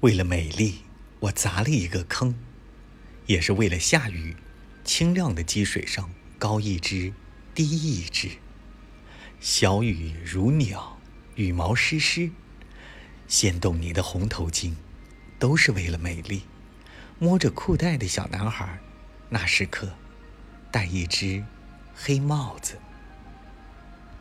为了美丽我砸了一个坑也是为了下雨清亮的积水上高一只低一只。小雨如鸟羽毛湿湿掀动你的红头巾都是为了美丽。摸着裤带的小男孩那时刻戴一只黑帽子。